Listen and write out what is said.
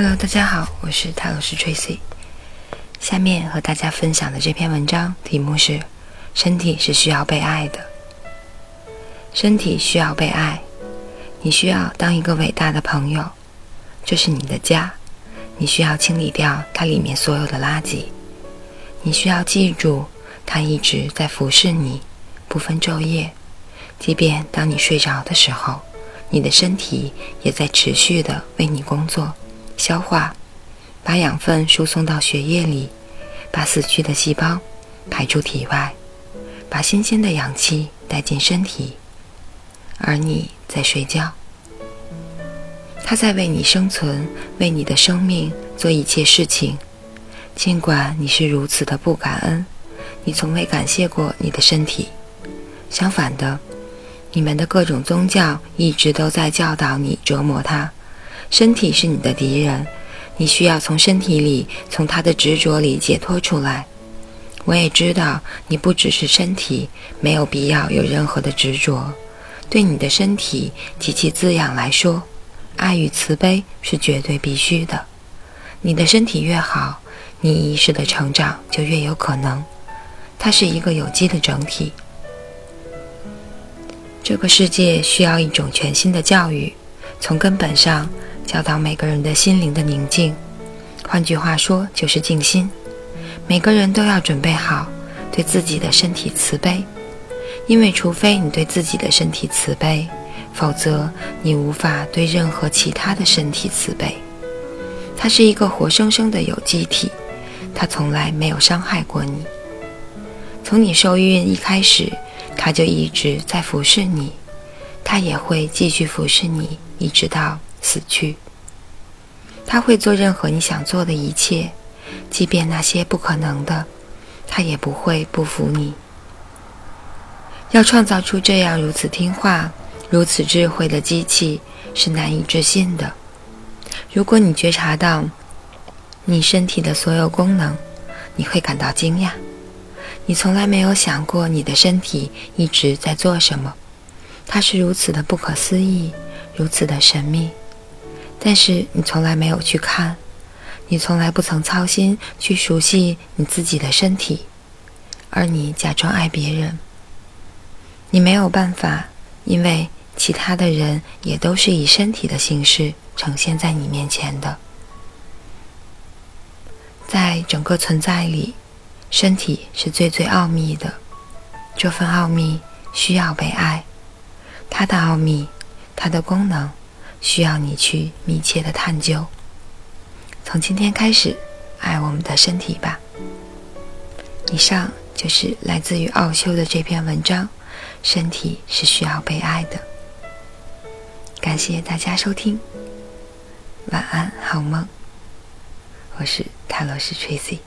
Hello，大家好，我是泰罗斯 Tracy。下面和大家分享的这篇文章题目是：身体是需要被爱的。身体需要被爱，你需要当一个伟大的朋友，这是你的家，你需要清理掉它里面所有的垃圾。你需要记住，它一直在服侍你，不分昼夜，即便当你睡着的时候，你的身体也在持续的为你工作。消化，把养分输送到血液里，把死去的细胞排出体外，把新鲜的氧气带进身体，而你在睡觉。他在为你生存，为你的生命做一切事情。尽管你是如此的不感恩，你从未感谢过你的身体。相反的，你们的各种宗教一直都在教导你折磨它。身体是你的敌人，你需要从身体里、从他的执着里解脱出来。我也知道你不只是身体，没有必要有任何的执着。对你的身体及其滋养来说，爱与慈悲是绝对必须的。你的身体越好，你意识的成长就越有可能。它是一个有机的整体。这个世界需要一种全新的教育，从根本上。教导每个人的心灵的宁静，换句话说就是静心。每个人都要准备好对自己的身体慈悲，因为除非你对自己的身体慈悲，否则你无法对任何其他的身体慈悲。它是一个活生生的有机体，它从来没有伤害过你。从你受孕一开始，它就一直在服侍你，它也会继续服侍你，一直到。死去，他会做任何你想做的一切，即便那些不可能的，他也不会不服你。要创造出这样如此听话、如此智慧的机器是难以置信的。如果你觉察到你身体的所有功能，你会感到惊讶。你从来没有想过你的身体一直在做什么，它是如此的不可思议，如此的神秘。但是你从来没有去看，你从来不曾操心去熟悉你自己的身体，而你假装爱别人。你没有办法，因为其他的人也都是以身体的形式呈现在你面前的。在整个存在里，身体是最最奥秘的，这份奥秘需要被爱，它的奥秘，它的功能。需要你去密切的探究。从今天开始，爱我们的身体吧。以上就是来自于奥修的这篇文章。身体是需要被爱的。感谢大家收听，晚安，好梦。我是泰罗斯 Tracy。